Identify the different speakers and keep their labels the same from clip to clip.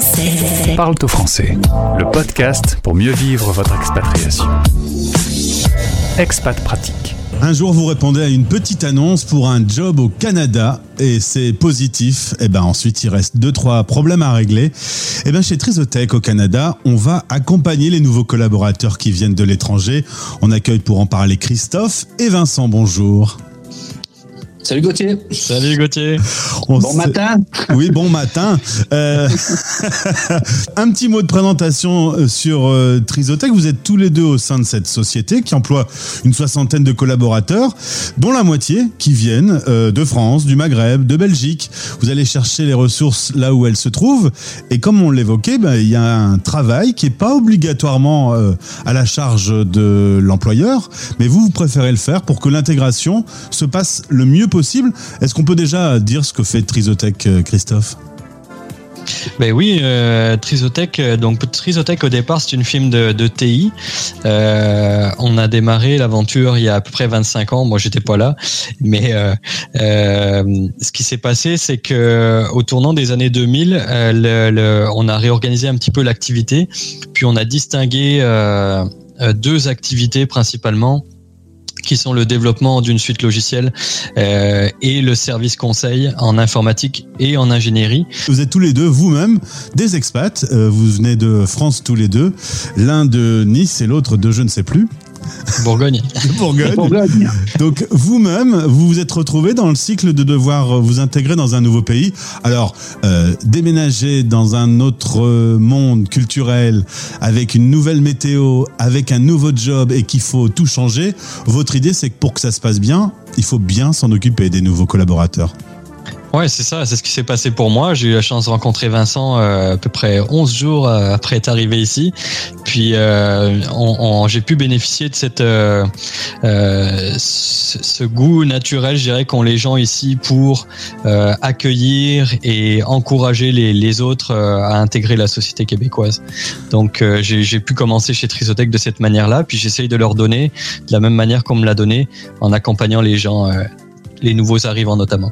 Speaker 1: français.
Speaker 2: Parle au français, le podcast pour mieux vivre votre expatriation. Expat pratique.
Speaker 3: Un jour, vous répondez à une petite annonce pour un job au Canada et c'est positif. Et ben ensuite, il reste deux trois problèmes à régler. Et ben chez Trisotech au Canada, on va accompagner les nouveaux collaborateurs qui viennent de l'étranger. On accueille pour en parler Christophe et Vincent. Bonjour.
Speaker 4: Salut Gauthier.
Speaker 5: Salut Gauthier.
Speaker 4: bon matin.
Speaker 3: Oui, bon matin. Euh... un petit mot de présentation euh, sur euh, Trisotech. Vous êtes tous les deux au sein de cette société qui emploie une soixantaine de collaborateurs, dont la moitié qui viennent euh, de France, du Maghreb, de Belgique. Vous allez chercher les ressources là où elles se trouvent. Et comme on l'évoquait, ben, il y a un travail qui n'est pas obligatoirement euh, à la charge de l'employeur, mais vous, vous préférez le faire pour que l'intégration se passe le mieux possible. Est-ce qu'on peut déjà dire ce que fait Trisotech, euh, Christophe?
Speaker 5: Ben oui, euh, Trisotech. Donc Trisotech au départ c'est une firme de, TI. Euh, on a démarré l'aventure il y a à peu près 25 ans. Moi j'étais pas là, mais euh, euh, ce qui s'est passé c'est que au tournant des années 2000, euh, le, le, on a réorganisé un petit peu l'activité, puis on a distingué euh, deux activités principalement qui sont le développement d'une suite logicielle euh, et le service conseil en informatique et en ingénierie.
Speaker 3: Vous êtes tous les deux vous-même des expats, euh, vous venez de France tous les deux, l'un de Nice et l'autre de je ne sais plus.
Speaker 5: Bourgogne.
Speaker 3: Bourgogne.
Speaker 4: Bourgogne.
Speaker 3: Donc vous-même, vous vous êtes retrouvé dans le cycle de devoir vous intégrer dans un nouveau pays. Alors, euh, déménager dans un autre monde culturel, avec une nouvelle météo, avec un nouveau job et qu'il faut tout changer, votre idée c'est que pour que ça se passe bien, il faut bien s'en occuper des nouveaux collaborateurs.
Speaker 5: Ouais, c'est ça, c'est ce qui s'est passé pour moi. J'ai eu la chance de rencontrer Vincent euh, à peu près 11 jours euh, après être arrivé ici. Puis euh, on, on, j'ai pu bénéficier de cette euh, euh ce, ce, goût naturel, je dirais, qu'ont les gens ici pour accueillir et encourager les, les autres à intégrer la société québécoise. Donc j'ai pu commencer chez Trisotech de cette manière-là, puis j'essaye de leur donner de la même manière qu'on me l'a donné, en accompagnant les gens les nouveaux arrivants notamment.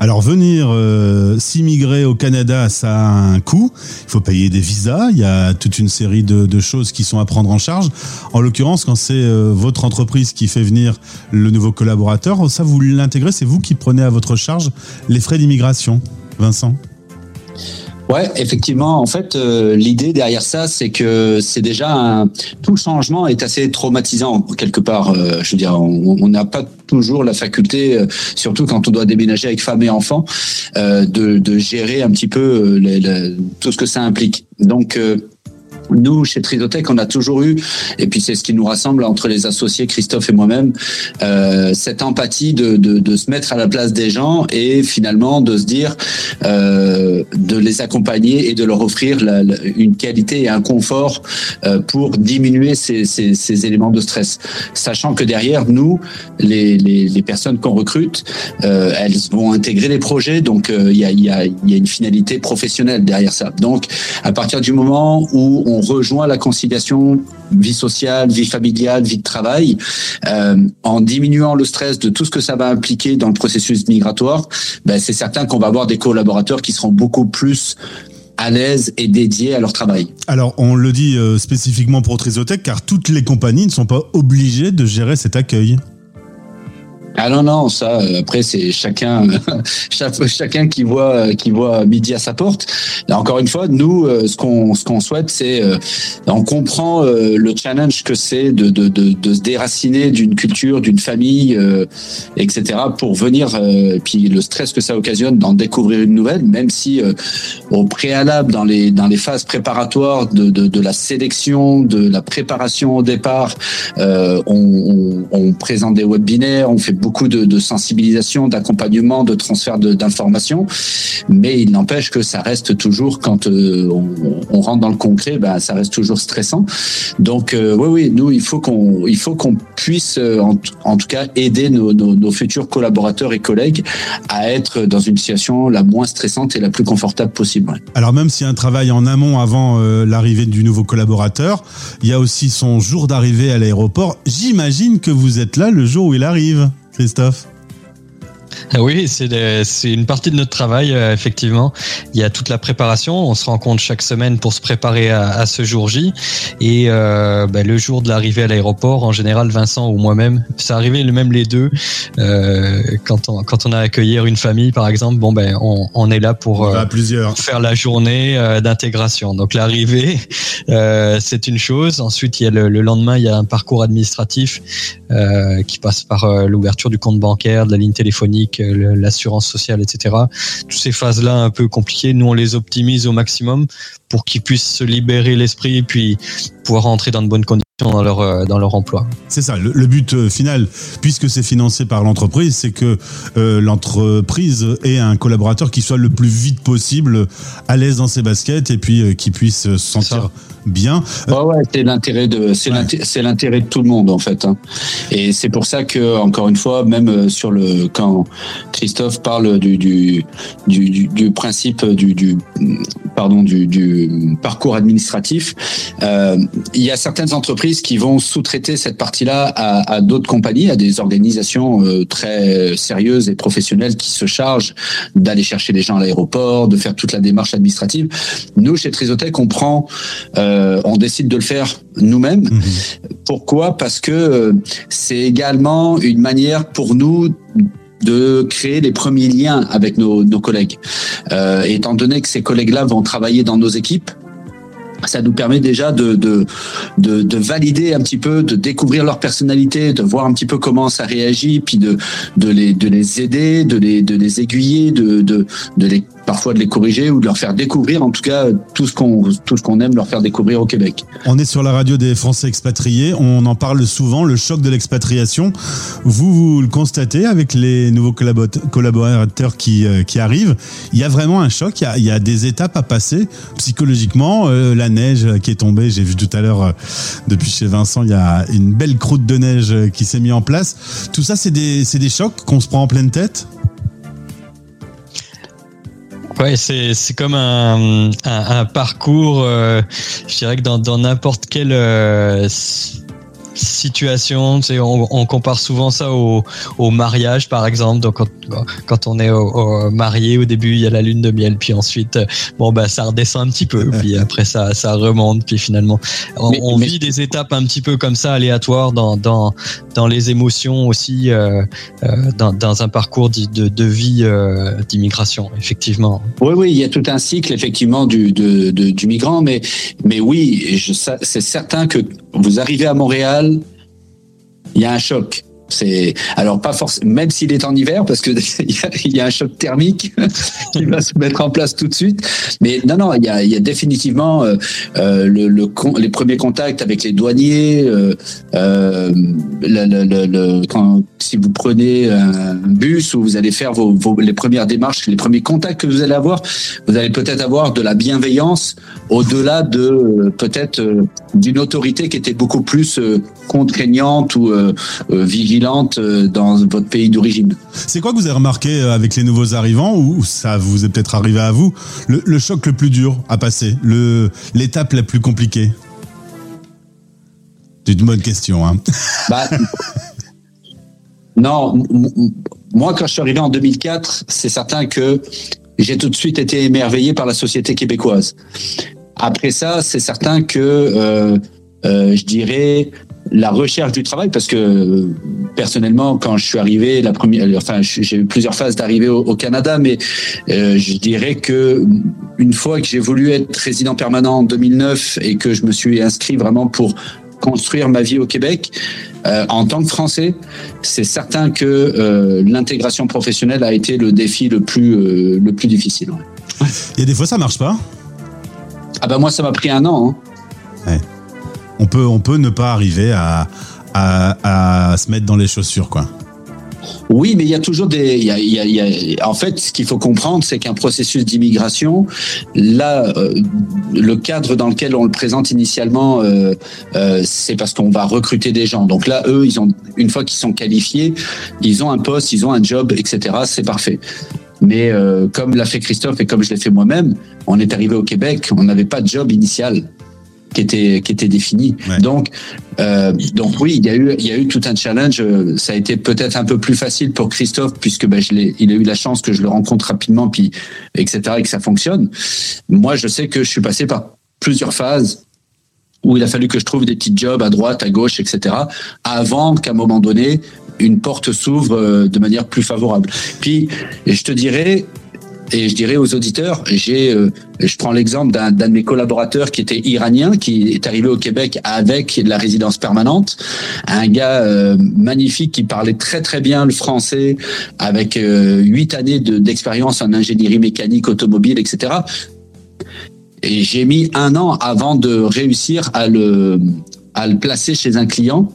Speaker 3: Alors venir euh, s'immigrer au Canada, ça a un coût. Il faut payer des visas. Il y a toute une série de, choses qui sont à prendre en charge. En l'occurrence, quand c'est euh, votre entreprise qui fait venir le nouveau collaborateur, ça vous l'intégrez, c'est vous qui prenez à votre charge les frais d'immigration. Vincent?
Speaker 4: Ouais, effectivement. En fait, euh, l'idée derrière ça, c'est que c'est déjà un, tout le changement est assez traumatisant quelque part. Euh, je veux dire, on n'a pas toujours la faculté, euh, surtout quand on doit déménager avec femme et enfants, de, de, gérer un petit peu les, les, tout ce que ça implique. Donc nous, chez Trisotech, on a toujours eu, et puis c'est ce qui nous rassemble entre les associés, Christophe et moi-même, euh, cette empathie de, de, se mettre à la place des gens et finalement de se dire, euh, de les accompagner et de leur offrir une qualité et un confort euh, pour diminuer ces, ces, éléments de stress. Sachant que derrière, nous, les, les, personnes qu'on recrute, elles vont intégrer les projets, donc il y, a, y, a, y a une finalité professionnelle derrière ça. Donc, à partir du moment où on rejoint la conciliation vie sociale, vie familiale, vie de travail, euh, en diminuant le stress de tout ce que ça va impliquer dans le processus migratoire, ben c'est certain qu'on va avoir des collaborateurs qui seront beaucoup plus à l'aise et dédiés à leur travail.
Speaker 3: Alors, on le dit euh, spécifiquement pour Trisotech, car toutes les compagnies ne sont pas obligées de gérer cet accueil.
Speaker 4: Ah non non ça euh, après c'est chacun chacun qui voit qui voit midi à sa porte. Encore une fois nous euh, ce qu'on ce qu'on souhaite c'est euh, on comprend le challenge que c'est de, de, de, de se déraciner d'une culture d'une famille etc pour venir puis le stress que ça occasionne d'en découvrir une nouvelle même si au préalable dans les dans les phases préparatoires de, de, de la sélection de la préparation au départ on, on, on présente des webinaires on fait beaucoup de, sensibilisation, d'accompagnement, de transfert d'informations, mais il n'empêche que ça reste toujours, quand euh, on, rentre dans le concret, ben, ça reste toujours stressant. Donc euh, oui, oui, nous, il faut qu'on, il faut qu'on puisse, euh, en, en, tout cas, aider nos, futurs collaborateurs et collègues à être dans une situation la moins stressante et la plus confortable possible.
Speaker 3: Alors même s'il y a un travail en amont avant l'arrivée du nouveau collaborateur, il y a aussi son jour d'arrivée à l'aéroport. J'imagine que vous êtes là le jour où il arrive. Christophe
Speaker 5: Oui, c'est une partie de notre travail, euh, effectivement. Il y a toute la préparation. On se rencontre chaque semaine pour se préparer à, ce jour J. Et euh, ben, le jour de l'arrivée à l'aéroport, en général, Vincent ou moi-même, ça arrivait même les deux. Euh, quand, on, quand on a accueillir une famille, par exemple, bon ben, on, on est là pour
Speaker 3: plusieurs.
Speaker 5: faire la journée d'intégration. Donc l'arrivée, c'est une chose. Ensuite, il y a le, le, lendemain, il y a un parcours administratif qui passe par l'ouverture du compte bancaire, de la ligne téléphonique l'assurance sociale, etc. Toutes ces phases-là un peu compliquées, nous on les optimise au maximum pour qu'ils puissent se libérer l'esprit et puis pouvoir rentrer dans de bonnes conditions dans leur, euh, dans leur emploi.
Speaker 3: C'est ça, le, but euh, final, puisque c'est financé par l'entreprise, c'est que euh, l'entreprise ait un collaborateur qui soit le plus vite possible à l'aise dans ses baskets et puis qui puisse se sentir bien.
Speaker 4: ouais, c'est l'intérêt de c'est l'intérêt de tout le monde en fait. Hein. Et c'est pour ça que encore une fois, même sur le quand Christophe parle du du du, du, principe du, du pardon du, du parcours administratif, euh, il y a certaines entreprises qui vont sous-traiter cette partie-là à, à d'autres compagnies, à des organisations euh, très sérieuses et professionnelles qui se chargent d'aller chercher les gens à l'aéroport, de faire toute la démarche administrative. Nous, chez Trisotech, on prend, euh, on décide de le faire nous-mêmes. Mhm. Pourquoi? Parce que euh, c'est également une manière pour nous de créer les premiers liens avec nos, nos collègues. Euh, étant donné que ces collègues-là vont travailler dans nos équipes, ça nous permet déjà de, de, de, de, valider un petit peu, de découvrir leur personnalité, de voir un petit peu comment ça réagit, puis de, de, les, de les aider, de les, de les aiguiller, de, de, de les parfois de les corriger ou de leur faire découvrir, en tout cas, tout ce qu'on tout ce qu'on aime leur faire découvrir au Québec.
Speaker 3: On est sur la radio des Français expatriés. On en parle souvent, le choc de l'expatriation. Vous, vous le constatez avec les nouveaux collaborateurs qui, euh, qui arrivent. Il y a vraiment un choc. Il y a, des étapes à passer psychologiquement. Euh, la neige qui est tombée. J'ai vu tout à l'heure, euh, depuis chez Vincent, il y a une belle croûte de neige qui s'est mise en place. Tout ça, c'est des, des chocs qu'on se prend en pleine tête?
Speaker 5: Ouais, c'est c'est comme un, un, parcours. Euh, je dirais que dans n'importe quel euh, situation. Tu on, on, compare souvent ça au, au, mariage, par exemple. Donc, quand, quand on est au, marié, au début, il y a la lune de miel, puis ensuite, bon, bah, ça redescend un petit peu, puis après, ça, ça remonte, puis finalement, on, on vit des étapes un petit peu comme ça, aléatoires dans, dans, dans les émotions aussi, euh, euh dans, dans, un parcours de, de vie euh, d'immigration, effectivement.
Speaker 4: Oui, oui, il y a tout un cycle, effectivement, du, de, de, du migrant, mais, mais oui, c'est certain que vous arrivez à Montréal, il y a un choc. C'est alors pas forcément, même s'il est en hiver, parce que il y, a un choc thermique qui va se mettre en place tout de suite. Mais non, non, il y a, il y a définitivement euh, euh le, le, les premiers contacts avec les douaniers. Euh, euh, le, le, quand, si vous prenez un bus ou vous allez faire vos, vos, les premières démarches, les premiers contacts que vous allez avoir, vous allez peut-être avoir de la bienveillance au-delà de peut-être d'une autorité qui était beaucoup plus contraignante ou vigilante euh, dans votre pays d'origine.
Speaker 3: C'est quoi que vous avez remarqué euh, avec les nouveaux arrivants ou ça vous est peut-être arrivé à vous le, choc le plus dur à passer, l'étape la plus compliquée? C'est une bonne question. Hein.
Speaker 4: Bah, non, moi quand je suis arrivé en 2004, c'est certain que j'ai tout de suite été émerveillé par la société québécoise. Après ça, c'est certain que euh, je dirais la recherche du travail parce que personnellement quand je suis arrivé la première enfin j'ai eu plusieurs phases d'arrivée au, Canada mais euh, je dirais que une fois que j'ai voulu être résident permanent en 2009 et que je me suis inscrit vraiment pour construire ma vie au Québec euh, en tant que Français, c'est certain que euh, l'intégration professionnelle a été le défi le plus le plus difficile.
Speaker 3: Il y a des fois ça marche pas.
Speaker 4: Ah bah moi ça m'a pris un an. Hein.
Speaker 3: Ouais on peut, on peut ne pas arriver à, se mettre dans les chaussures, quoi.
Speaker 4: Oui, mais il y a toujours des. Il y a, en fait, ce qu'il faut comprendre, c'est qu'un processus d'immigration, là, euh, le cadre dans lequel on le présente initialement, euh, euh, c'est parce qu'on va recruter des gens. Donc là, eux, ils ont une fois qu'ils sont qualifiés, ils ont un poste, ils ont un job, etc. C'est parfait. Mais comme l'a fait Christophe et comme je l'ai fait moi-même, on est arrivé au Québec, on n'avait pas de job initial qui était qui était définie.
Speaker 3: Ouais.
Speaker 4: Donc euh, donc oui, il y a eu il y a eu tout un challenge. Ça a été peut-être un peu plus facile pour Christophe puisque ben, je il a eu la chance que je le rencontre rapidement puis etc et que ça fonctionne. Moi, je sais que je suis passé par plusieurs phases où il a fallu que je trouve des petits jobs à droite, à gauche, etc. avant qu'à un moment donné une porte s'ouvre euh, de manière plus favorable. Puis je te dirais et je dirais aux auditeurs, j'ai, euh, je prends l'exemple d'un, de mes collaborateurs qui était iranien, qui est arrivé au Québec avec la résidence permanente, un gars euh, magnifique qui parlait très très bien le français, avec euh, huit années de, d'expérience en ingénierie mécanique, automobile, etc. Et j'ai mis un an avant de réussir à le à le placer chez un client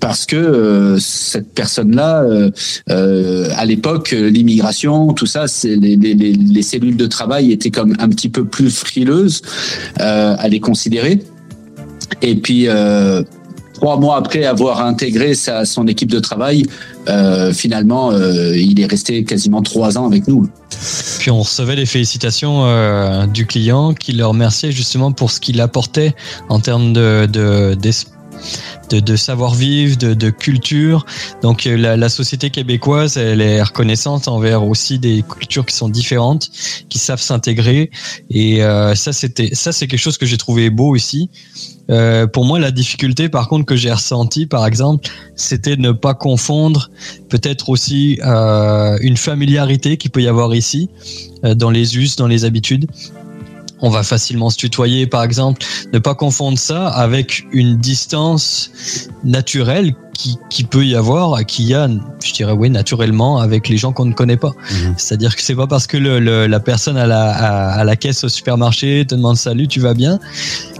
Speaker 4: parce que euh, cette personne-là, euh, euh, à l'époque, l'immigration, tout ça, c'est les, les, les, les cellules de travail étaient comme un petit peu plus frileuses euh, à les considérer. Et puis euh, trois mois après avoir intégré sa, son équipe de travail, euh, finalement, euh, il est resté quasiment trois ans avec nous.
Speaker 5: Puis on recevait les félicitations euh, du client qui le remerciait justement pour ce qu'il apportait en termes de, de, savoir-vivre, de, culture. Donc euh, la, la société québécoise, elle est reconnaissante envers aussi des cultures qui sont différentes, qui savent s'intégrer. Et euh, ça, c'est quelque chose que j'ai trouvé beau ici. Euh, pour moi, la difficulté, par contre, que j'ai ressenti, par exemple, c'était de ne pas confondre peut-être aussi une familiarité qu'il peut y avoir ici dans les us, dans les habitudes. On va facilement se tutoyer, par exemple. Ne pas confondre ça avec une distance naturelle qui, qui peut y avoir, qui y a, je dirais oui, naturellement avec les gens qu'on ne connaît pas.
Speaker 3: Mhm.
Speaker 5: C'est-à-dire que c'est pas parce que le, le- la personne à la, à, à la caisse au supermarché te demande salut, tu vas bien,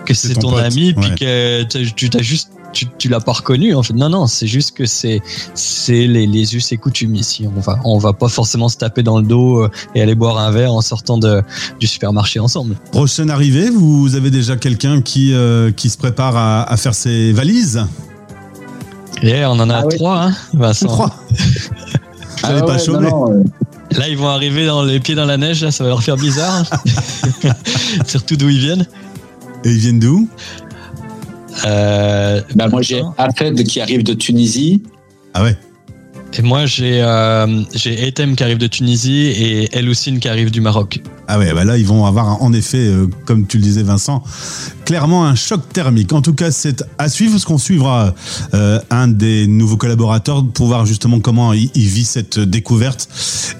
Speaker 5: que
Speaker 3: C'est ton pote,
Speaker 5: ami, puis
Speaker 3: ouais.
Speaker 5: que tu t'as juste tu, tu l'as pas reconnu en fait. Non non, c'est juste que c'est c'est les, les us et coutumes ici. On va on va pas forcément se taper dans le dos euh, et aller boire un verre en sortant de du supermarché ensemble.
Speaker 3: Prochaine arrivée, vous avez déjà quelqu'un qui, euh, qui se prépare à, à faire ses valises?
Speaker 5: Et on en a
Speaker 4: Ah oui.
Speaker 5: trois, hein, Vincent.
Speaker 3: Trois pas
Speaker 4: ouais,
Speaker 3: chômé
Speaker 4: non, non, euh,
Speaker 5: Là, ils vont arriver dans les pieds dans la neige, là, ça va leur faire bizarre. Surtout d'où ils viennent.
Speaker 3: Et ils viennent d'où?
Speaker 4: Bah, moi, j'ai Afed qui arrive de Tunisie.
Speaker 3: Ah ouais
Speaker 5: et moi, j'ai euh, j'ai Etem qui arrive de Tunisie et Eloussine qui arrive du Maroc.
Speaker 3: Ah ouais, bah là, ils vont avoir en effet, euh, comme tu le disais Vincent, clairement un choc thermique. En tout cas, c'est à suivre, parce qu'on suivra euh, un des nouveaux collaborateurs pour voir justement comment il, il vit cette découverte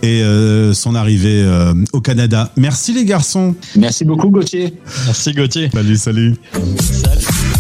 Speaker 3: et euh, son arrivée euh, au Canada. Merci les garçons.
Speaker 4: Merci beaucoup, Gauthier.
Speaker 5: Merci Gauthier.
Speaker 3: Salut, salut.
Speaker 5: Salut.